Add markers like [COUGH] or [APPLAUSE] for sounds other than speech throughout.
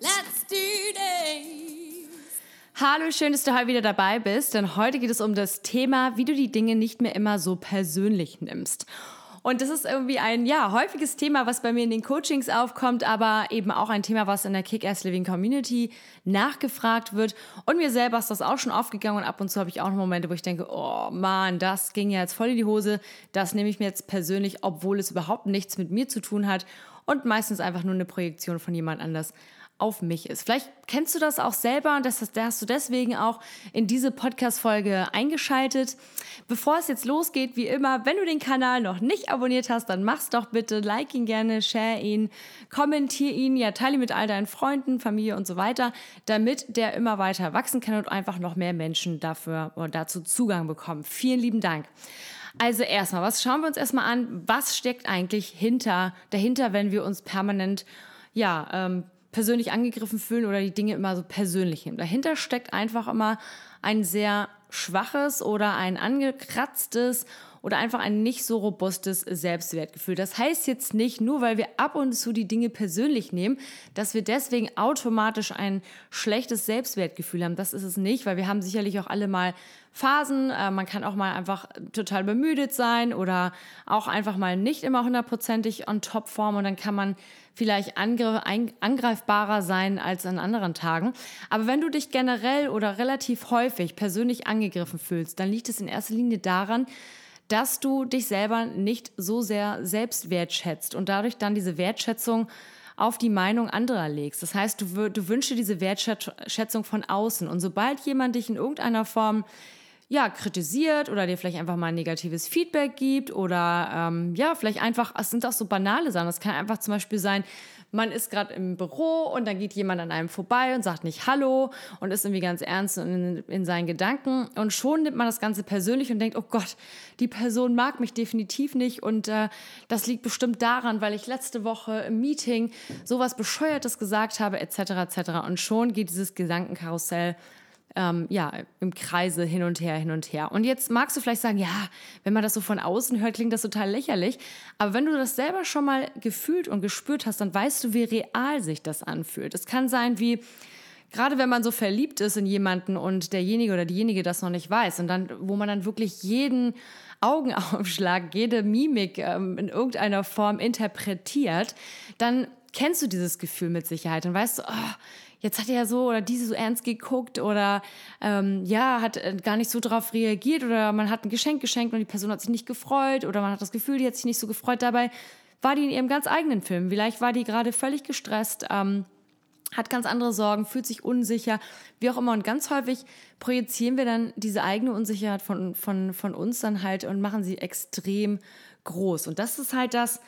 Let's do this! Hallo, schön, dass du heute wieder dabei bist, denn heute geht es um das Thema, wie du die Dinge nicht mehr immer so persönlich nimmst. Und das ist irgendwie ein ja, häufiges Thema, was bei mir in den Coachings aufkommt, aber eben auch ein Thema, was in der Kick-Ass Living Community nachgefragt wird. Und mir selber ist das auch schon aufgegangen und ab und zu habe ich auch noch Momente, wo ich denke, oh Mann, das ging ja jetzt voll in die Hose. Das nehme ich mir jetzt persönlich, obwohl es überhaupt nichts mit mir zu tun hat und meistens einfach nur eine Projektion von jemand anders auf mich ist. Vielleicht kennst du das auch selber und das, hast du deswegen auch in diese Podcast-Folge eingeschaltet. Bevor es jetzt losgeht, wie immer, wenn du den Kanal noch nicht abonniert hast, dann mach's doch bitte, like ihn gerne, share ihn, kommentier ihn, ja, teile ihn mit all deinen Freunden, Familie und so weiter, damit der immer weiter wachsen kann und einfach noch mehr Menschen dafür oder dazu Zugang bekommen. Vielen lieben Dank. Also erstmal, was schauen wir uns erstmal an? Was steckt eigentlich hinter, dahinter, wenn wir uns permanent ja, ähm, persönlich angegriffen fühlen oder die Dinge immer so persönlich nehmen. Dahinter steckt einfach immer ein sehr schwaches oder ein angekratztes oder einfach ein nicht so robustes Selbstwertgefühl. Das heißt jetzt nicht, nur weil wir ab und zu die Dinge persönlich nehmen, dass wir deswegen automatisch ein schlechtes Selbstwertgefühl haben. Das ist es nicht, weil wir haben sicherlich auch alle mal Phasen. Äh, man kann auch mal einfach total bemüdet sein oder auch einfach mal nicht immer hundertprozentig on top form und dann kann man vielleicht angreifbarer sein als an anderen Tagen. Aber wenn du dich generell oder relativ häufig persönlich angegriffen fühlst, dann liegt es in erster Linie daran, dass du dich selber nicht so sehr selbst wertschätzt und dadurch dann diese Wertschätzung auf die Meinung anderer legst. Das heißt, du, du wünschst dir diese Wertschätzung von außen. Und sobald jemand dich in irgendeiner Form ja, kritisiert oder dir vielleicht einfach mal ein negatives Feedback gibt oder ähm, ja, vielleicht einfach, es sind auch so banale Sachen. Es kann einfach zum Beispiel sein, man ist gerade im Büro und dann geht jemand an einem vorbei und sagt nicht Hallo und ist irgendwie ganz ernst in, in seinen Gedanken und schon nimmt man das Ganze persönlich und denkt, oh Gott, die Person mag mich definitiv nicht und äh, das liegt bestimmt daran, weil ich letzte Woche im Meeting sowas Bescheuertes gesagt habe, etc. etc. Und schon geht dieses Gedankenkarussell ähm, ja, im Kreise hin und her, hin und her. Und jetzt magst du vielleicht sagen, ja, wenn man das so von außen hört, klingt das total lächerlich. Aber wenn du das selber schon mal gefühlt und gespürt hast, dann weißt du, wie real sich das anfühlt. Es kann sein wie, gerade wenn man so verliebt ist in jemanden und derjenige oder diejenige das noch nicht weiß und dann, wo man dann wirklich jeden Augenaufschlag, jede Mimik ähm, in irgendeiner Form interpretiert, dann kennst du dieses Gefühl mit Sicherheit und weißt du, oh, jetzt hat er so oder diese so ernst geguckt oder ähm, ja, hat äh, gar nicht so drauf reagiert oder man hat ein Geschenk geschenkt und die Person hat sich nicht gefreut oder man hat das Gefühl, die hat sich nicht so gefreut. Dabei war die in ihrem ganz eigenen Film. Vielleicht war die gerade völlig gestresst, ähm, hat ganz andere Sorgen, fühlt sich unsicher, wie auch immer. Und ganz häufig projizieren wir dann diese eigene Unsicherheit von, von, von uns dann halt und machen sie extrem groß. Und das ist halt das,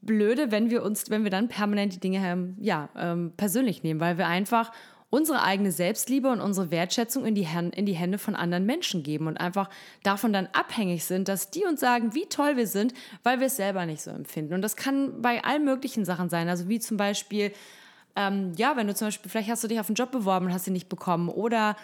blöde, wenn wir uns, wenn wir dann permanent die Dinge ähm, ja, ähm, persönlich nehmen, weil wir einfach unsere eigene Selbstliebe und unsere Wertschätzung in die, in die Hände von anderen Menschen geben und einfach davon dann abhängig sind, dass die uns sagen, wie toll wir sind, weil wir es selber nicht so empfinden. Und das kann bei allen möglichen Sachen sein, also wie zum Beispiel, ähm, ja, wenn du zum Beispiel, vielleicht hast du dich auf einen Job beworben und hast ihn nicht bekommen oder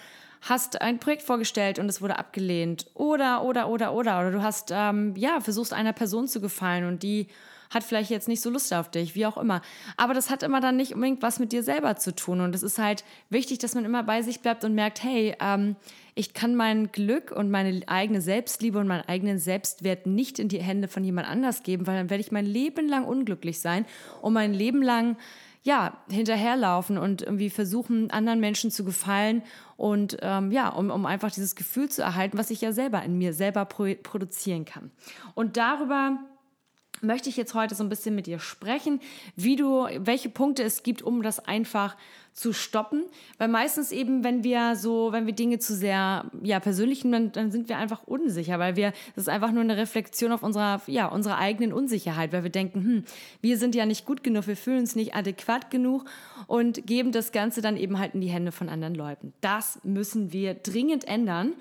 hast ein Projekt vorgestellt und es wurde abgelehnt oder, oder, oder, oder, oder du hast, ähm, ja, versuchst einer Person zu gefallen und die hat vielleicht jetzt nicht so Lust auf dich, wie auch immer. Aber das hat immer dann nicht unbedingt was mit dir selber zu tun. Und es ist halt wichtig, dass man immer bei sich bleibt und merkt, hey, ähm, ich kann mein Glück und meine eigene Selbstliebe und meinen eigenen Selbstwert nicht in die Hände von jemand anders geben, weil dann werde ich mein Leben lang unglücklich sein und mein Leben lang ja, hinterherlaufen und irgendwie versuchen, anderen Menschen zu gefallen und ähm, ja, um, um einfach dieses Gefühl zu erhalten, was ich ja selber in mir selber pro produzieren kann. Und darüber möchte ich jetzt heute so ein bisschen mit dir sprechen, wie du, welche Punkte es gibt, um das einfach zu stoppen. Weil meistens eben, wenn wir so, wenn wir Dinge zu sehr, ja, persönlich dann, dann sind wir einfach unsicher, weil wir, das ist einfach nur eine Reflexion auf unserer, ja, unserer eigenen Unsicherheit, weil wir denken, hm, wir sind ja nicht gut genug, wir fühlen uns nicht adäquat genug und geben das Ganze dann eben halt in die Hände von anderen Leuten. Das müssen wir dringend ändern.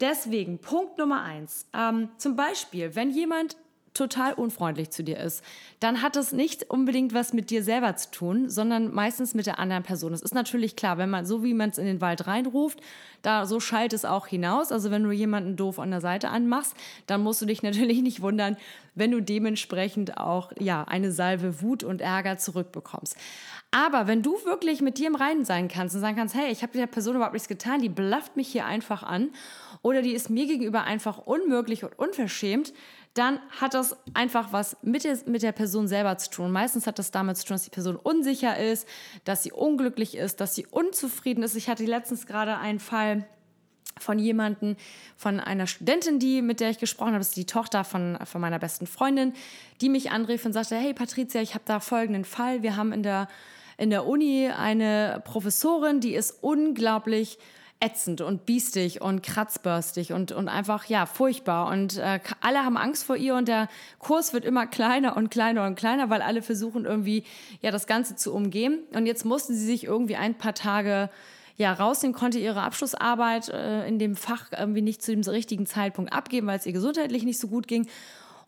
Deswegen, Punkt Nummer eins. Ähm, zum Beispiel, wenn jemand total unfreundlich zu dir ist, dann hat das nicht unbedingt was mit dir selber zu tun, sondern meistens mit der anderen Person. Es ist natürlich klar, wenn man so wie man es in den Wald reinruft, da so schallt es auch hinaus. Also wenn du jemanden doof an der Seite anmachst, dann musst du dich [LAUGHS] natürlich nicht wundern, wenn du dementsprechend auch ja eine Salve Wut und Ärger zurückbekommst. Aber wenn du wirklich mit dir im Reinen sein kannst und sagen kannst, hey, ich habe der Person überhaupt nichts getan, die blafft mich hier einfach an oder die ist mir gegenüber einfach unmöglich und unverschämt, dann hat das einfach was mit der, mit der Person selber zu tun. Meistens hat das damit zu tun, dass die Person unsicher ist, dass sie unglücklich ist, dass sie unzufrieden ist. Ich hatte letztens gerade einen Fall von jemandem, von einer Studentin, die, mit der ich gesprochen habe, das ist die Tochter von, von meiner besten Freundin, die mich anrief und sagte, hey Patricia, ich habe da folgenden Fall. Wir haben in der, in der Uni eine Professorin, die ist unglaublich ätzend und biestig und kratzbörstig und, und einfach, ja, furchtbar. Und äh, alle haben Angst vor ihr und der Kurs wird immer kleiner und kleiner und kleiner, weil alle versuchen irgendwie, ja, das Ganze zu umgehen. Und jetzt mussten sie sich irgendwie ein paar Tage ja, rausnehmen, konnte ihre Abschlussarbeit äh, in dem Fach irgendwie nicht zu dem richtigen Zeitpunkt abgeben, weil es ihr gesundheitlich nicht so gut ging.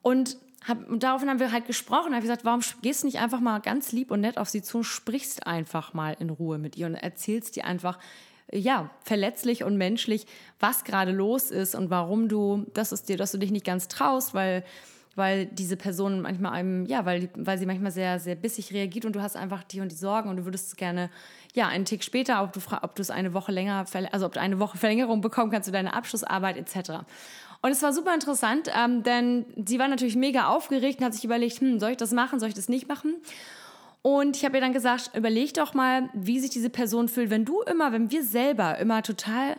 Und hab, daraufhin haben wir halt gesprochen, habe gesagt, warum gehst du nicht einfach mal ganz lieb und nett auf sie zu und sprichst einfach mal in Ruhe mit ihr und erzählst ihr einfach, ja, verletzlich und menschlich, was gerade los ist und warum du, das ist dir, dass du dich nicht ganz traust, weil weil diese Person manchmal einem, ja, weil, weil sie manchmal sehr, sehr bissig reagiert und du hast einfach die und die Sorgen und du würdest gerne, ja, einen Tick später, ob du, ob du es eine Woche länger, also ob du eine Woche Verlängerung bekommen kannst für deine Abschlussarbeit etc. Und es war super interessant, ähm, denn sie war natürlich mega aufgeregt und hat sich überlegt, hm, soll ich das machen, soll ich das nicht machen? Und ich habe ihr dann gesagt, überleg doch mal, wie sich diese Person fühlt, wenn du immer, wenn wir selber immer total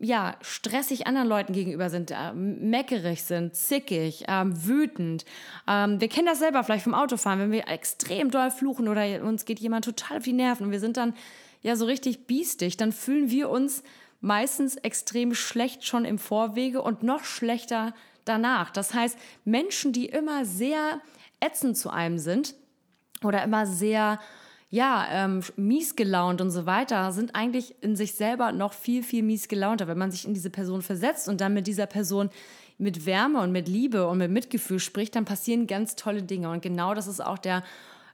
ja, stressig anderen Leuten gegenüber sind, äh, meckerig sind, zickig, ähm, wütend. Ähm, wir kennen das selber vielleicht vom Autofahren, wenn wir extrem doll fluchen oder uns geht jemand total auf die Nerven und wir sind dann ja so richtig biestig, dann fühlen wir uns meistens extrem schlecht schon im Vorwege und noch schlechter danach. Das heißt, Menschen, die immer sehr ätzend zu einem sind, oder immer sehr ja, ähm, mies gelaunt und so weiter, sind eigentlich in sich selber noch viel, viel mies gelaunter, wenn man sich in diese Person versetzt und dann mit dieser Person mit Wärme und mit Liebe und mit Mitgefühl spricht, dann passieren ganz tolle Dinge. Und genau das ist auch der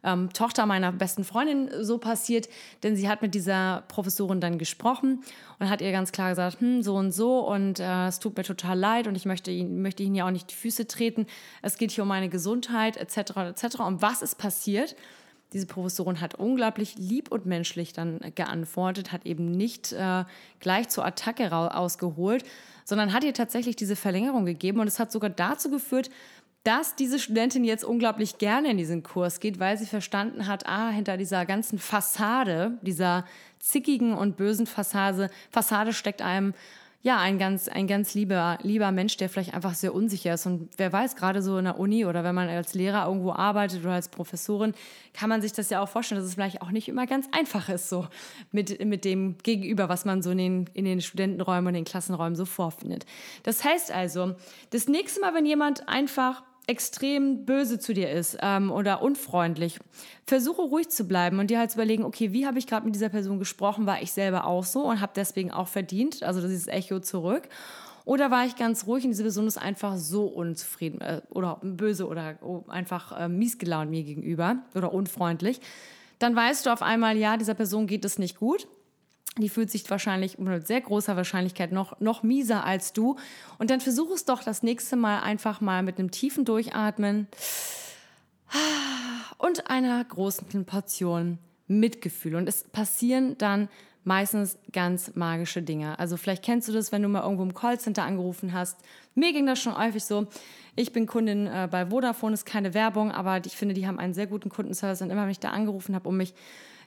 ähm, Tochter meiner besten Freundin so passiert, denn sie hat mit dieser Professorin dann gesprochen und hat ihr ganz klar gesagt, hm, so und so und äh, es tut mir total leid und ich möchte, ihn, möchte Ihnen ja auch nicht die Füße treten. Es geht hier um meine Gesundheit etc. etc. Und was ist passiert? Diese Professorin hat unglaublich lieb und menschlich dann geantwortet, hat eben nicht äh, gleich zur Attacke ausgeholt, sondern hat ihr tatsächlich diese Verlängerung gegeben und es hat sogar dazu geführt, dass diese Studentin jetzt unglaublich gerne in diesen Kurs geht, weil sie verstanden hat, ah, hinter dieser ganzen Fassade, dieser zickigen und bösen Fassade, Fassade steckt einem ja, ein ganz, ein ganz lieber, lieber Mensch, der vielleicht einfach sehr unsicher ist. Und wer weiß, gerade so in der Uni oder wenn man als Lehrer irgendwo arbeitet oder als Professorin, kann man sich das ja auch vorstellen, dass es vielleicht auch nicht immer ganz einfach ist, so mit, mit dem Gegenüber, was man so in den, in den Studentenräumen und den Klassenräumen so vorfindet. Das heißt also, das nächste Mal, wenn jemand einfach extrem böse zu dir ist ähm, oder unfreundlich, versuche ruhig zu bleiben und dir halt zu überlegen, okay, wie habe ich gerade mit dieser Person gesprochen? War ich selber auch so und habe deswegen auch verdient, also dieses Echo zurück? Oder war ich ganz ruhig und diese Person ist einfach so unzufrieden äh, oder böse oder oh, einfach äh, miesgelaunt mir gegenüber oder unfreundlich? Dann weißt du auf einmal, ja, dieser Person geht es nicht gut die fühlt sich wahrscheinlich mit sehr großer Wahrscheinlichkeit noch, noch mieser als du. Und dann versuch es doch das nächste Mal einfach mal mit einem tiefen Durchatmen und einer großen Portion Mitgefühl. Und es passieren dann meistens ganz magische Dinge. Also vielleicht kennst du das, wenn du mal irgendwo im Callcenter angerufen hast. Mir ging das schon häufig so. Ich bin Kundin äh, bei Vodafone, ist keine Werbung, aber ich finde, die haben einen sehr guten Kundenservice. Und immer, wenn ich da angerufen habe, um mich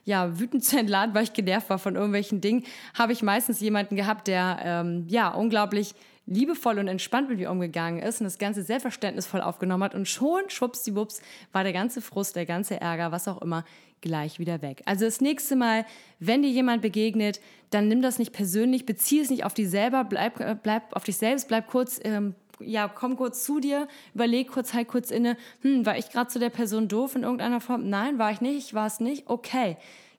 ja, wütend [LAUGHS] zu entladen, weil ich genervt war von irgendwelchen Dingen, habe ich meistens jemanden gehabt, der ähm, ja unglaublich liebevoll und entspannt mit mir umgegangen ist und das Ganze sehr verständnisvoll aufgenommen hat und schon, schwuppsdiwupps, war der ganze Frust, der ganze Ärger, was auch immer, gleich wieder weg. Also das nächste Mal, wenn dir jemand begegnet, dann nimm das nicht persönlich, bezieh es nicht auf dich selber, bleib, äh, bleib auf dich selbst, bleib kurz, ähm, ja, komm kurz zu dir, überleg kurz, halt kurz inne, hm, war ich gerade zu der Person doof in irgendeiner Form? Nein, war ich nicht, ich war es nicht, okay.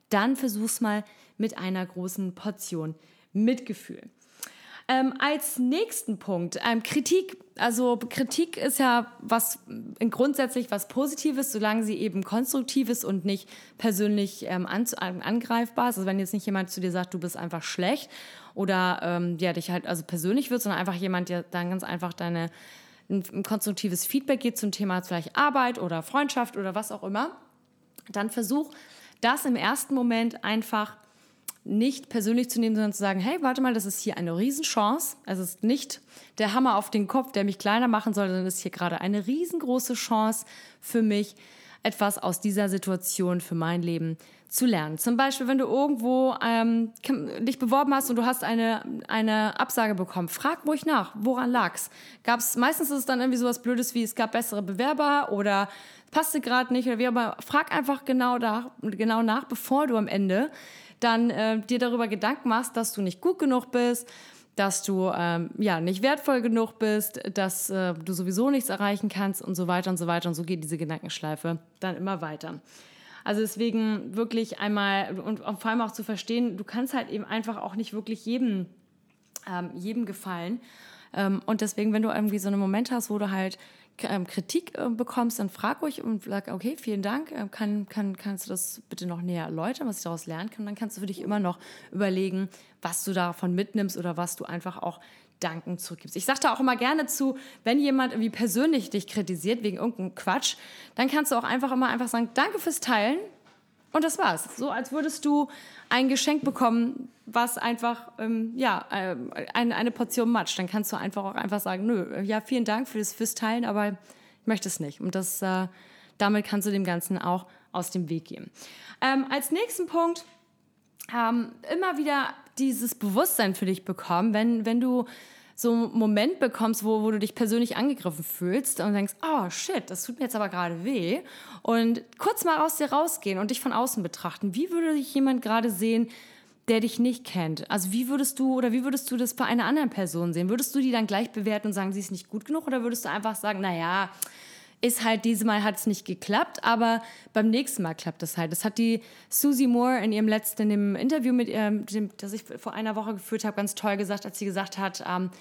Dann versuch's mal mit einer großen Portion Mitgefühl. Ähm, als nächsten Punkt, ähm, Kritik. Also Kritik ist ja was grundsätzlich was Positives, solange sie eben konstruktiv ist und nicht persönlich ähm, an, angreifbar ist. Also wenn jetzt nicht jemand zu dir sagt, du bist einfach schlecht oder ähm, ja, dich halt also persönlich wird, sondern einfach jemand, der dann ganz einfach deine ein, ein konstruktives Feedback gibt zum Thema vielleicht Arbeit oder Freundschaft oder was auch immer, dann versuch das im ersten Moment einfach nicht persönlich zu nehmen, sondern zu sagen, hey, warte mal, das ist hier eine Riesenchance. Also es ist nicht der Hammer auf den Kopf, der mich kleiner machen soll, sondern es ist hier gerade eine riesengroße Chance für mich, etwas aus dieser Situation für mein Leben zu lernen. Zum Beispiel, wenn du irgendwo ähm, dich beworben hast und du hast eine, eine Absage bekommen, frag ruhig nach, woran lag's? Gab's meistens ist es dann irgendwie sowas Blödes wie es gab bessere Bewerber oder passte gerade nicht oder wie aber frag einfach genau, da, genau nach, bevor du am Ende dann äh, dir darüber Gedanken machst, dass du nicht gut genug bist, dass du ähm, ja nicht wertvoll genug bist, dass äh, du sowieso nichts erreichen kannst und so weiter und so weiter. Und so geht diese Gedankenschleife dann immer weiter. Also deswegen wirklich einmal und, vor allem auch zu verstehen, du kannst halt eben einfach auch nicht wirklich jedem, ähm, jedem gefallen. Ähm, und deswegen, wenn du irgendwie so einen Moment hast, wo du halt ähm, Kritik äh, bekommst, dann frag ruhig und sag, okay, vielen Dank, äh, kann, kann, kannst du das bitte noch näher erläutern, was ich daraus lernen kann? Und dann kannst du für dich immer noch überlegen, was du davon mitnimmst oder was du einfach auch Danken zurückgibst. Ich sage da auch immer gerne zu, wenn jemand irgendwie persönlich dich kritisiert wegen irgendeinem Quatsch, dann kannst du auch einfach immer einfach sagen, danke fürs Teilen und das war's. So als würdest du ein Geschenk bekommen, was einfach, ähm, ja, äh, eine, eine Portion Matsch. Dann kannst du einfach auch einfach sagen, nö, ja, vielen Dank für das, fürs Teilen, aber ich möchte es nicht. Und das, äh, damit kannst du dem Ganzen auch aus dem Weg gehen. Ähm, als nächsten Punkt, ähm, immer wieder dieses Bewusstsein für dich bekommen, wenn, wenn du so einen Moment bekommst, wo, wo du dich persönlich angegriffen fühlst und denkst, oh shit, das tut mir jetzt aber gerade weh. Und kurz mal aus dir rausgehen und dich von außen betrachten. Wie würde dich jemand gerade sehen, der dich nicht kennt? Also wie würdest du oder wie würdest du das bei einer anderen Person sehen? Würdest du die dann gleich bewerten und sagen, sie ist nicht gut genug? Oder würdest du einfach sagen, naja, ist halt diesmal hat es nicht geklappt, aber beim nächsten Mal klappt es halt. Das hat die Susie Moore in ihrem letzten in Interview mit ähm, dem, das ich vor einer Woche geführt habe, ganz toll gesagt, als sie gesagt hat, ähm,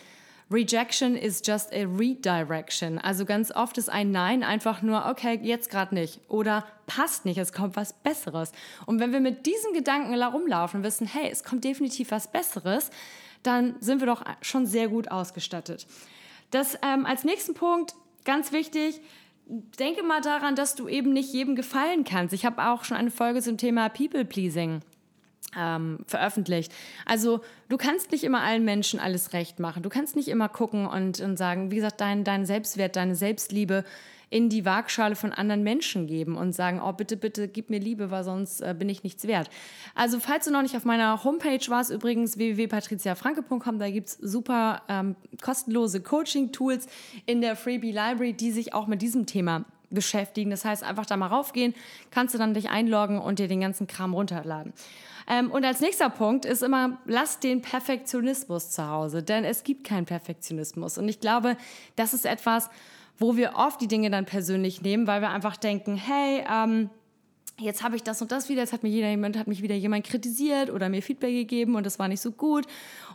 Rejection is just a redirection. Also ganz oft ist ein Nein einfach nur, okay, jetzt gerade nicht. Oder passt nicht, es kommt was Besseres. Und wenn wir mit diesem Gedanken herumlaufen und wissen, hey, es kommt definitiv was Besseres, dann sind wir doch schon sehr gut ausgestattet. Das ähm, als nächsten Punkt, ganz wichtig, denke mal daran, dass du eben nicht jedem gefallen kannst. Ich habe auch schon eine Folge zum Thema People Pleasing ähm, veröffentlicht. Also du kannst nicht immer allen Menschen alles recht machen. Du kannst nicht immer gucken und, und sagen, wie gesagt, dein, dein Selbstwert, deine Selbstliebe in die Waagschale von anderen Menschen geben und sagen, oh bitte, bitte, gib mir Liebe, weil sonst äh, bin ich nichts wert. Also falls du noch nicht auf meiner Homepage warst, übrigens www.patriziafranke.com, da gibt es super ähm, kostenlose Coaching-Tools in der Freebie Library, die sich auch mit diesem Thema beschäftigen. Das heißt, einfach da mal raufgehen, kannst du dann dich einloggen und dir den ganzen Kram runterladen. Ähm, und als nächster Punkt ist immer, lass den Perfektionismus zu Hause, denn es gibt keinen Perfektionismus. Und ich glaube, das ist etwas, wo wir oft die Dinge dann persönlich nehmen, weil wir einfach denken, hey, ähm, jetzt habe ich das und das wieder, jetzt hat mir jeder, jemand, hat mich wieder jemand kritisiert oder mir Feedback gegeben und das war nicht so gut.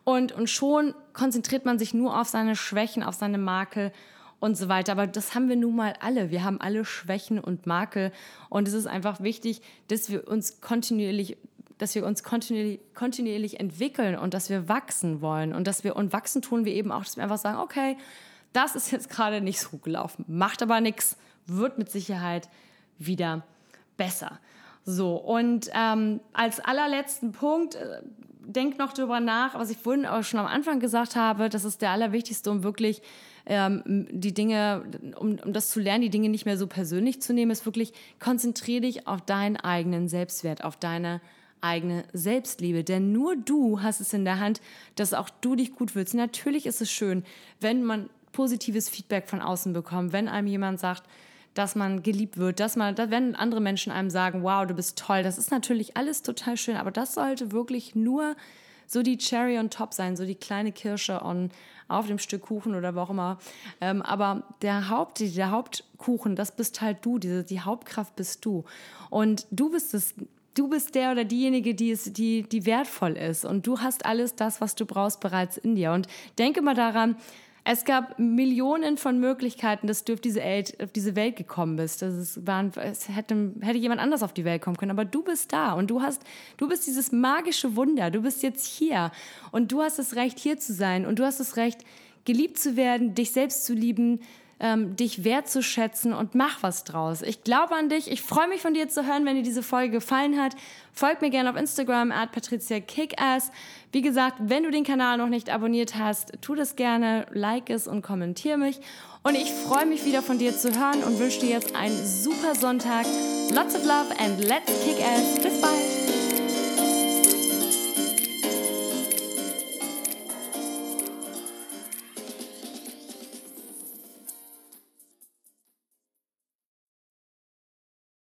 Und, und schon konzentriert man sich nur auf seine Schwächen, auf seine Makel und so weiter. Aber das haben wir nun mal alle. Wir haben alle Schwächen und Makel. Und es ist einfach wichtig, dass wir uns kontinuierlich dass wir uns kontinuierlich, kontinuierlich entwickeln und dass wir wachsen wollen und dass wir und wachsen tun wir eben auch, dass wir einfach sagen, okay, das ist jetzt gerade nicht so gelaufen, macht aber nichts, wird mit Sicherheit wieder besser. So, und ähm, als allerletzten Punkt, äh, denk noch darüber nach, was ich vorhin auch schon am Anfang gesagt habe, das ist der allerwichtigste, um wirklich ähm, die Dinge, um, um das zu lernen, die Dinge nicht mehr so persönlich zu nehmen, ist wirklich konzentriere dich auf deinen eigenen Selbstwert, auf deine eigene Selbstliebe. Denn nur du hast es in der Hand, dass auch du dich gut fühlst. Natürlich ist es schön, wenn man positives Feedback von außen bekommt, wenn einem jemand sagt, dass man geliebt wird, dass man, wenn andere Menschen einem sagen, wow, du bist toll, das ist natürlich alles total schön, aber das sollte wirklich nur so die Cherry on top sein, so die kleine Kirsche on, auf dem Stück Kuchen oder wo auch immer. Ähm, aber der, Haupt, der Hauptkuchen, das bist halt du, diese, die Hauptkraft bist du. Und du bist es, du bist der oder diejenige, die, es, die, die wertvoll ist. Und du hast alles das, was du brauchst, bereits in dir. Und denke mal daran, es gab Millionen von Möglichkeiten, dass du auf diese, Welt, auf diese Welt gekommen bist. Das ist, waren, es hätte, hätte jemand anders auf die Welt kommen können, aber du bist da und du hast, du bist dieses magische Wunder. Du bist jetzt hier und du hast das Recht, hier zu sein und du hast das Recht, geliebt zu werden, dich selbst zu lieben, ähm, dich wertzuschätzen und mach was draus. Ich glaube an dich. Ich freue mich von dir zu hören, wenn dir diese Folge gefallen hat. Folg mir gerne auf Instagram at Patricia. Wie gesagt, wenn du den Kanal noch nicht abonniert hast, tu das gerne, like es und kommentiere mich. Und ich freue mich wieder von dir zu hören und wünsche dir jetzt einen super Sonntag. Lots of love and let's kick ass. Bis bald.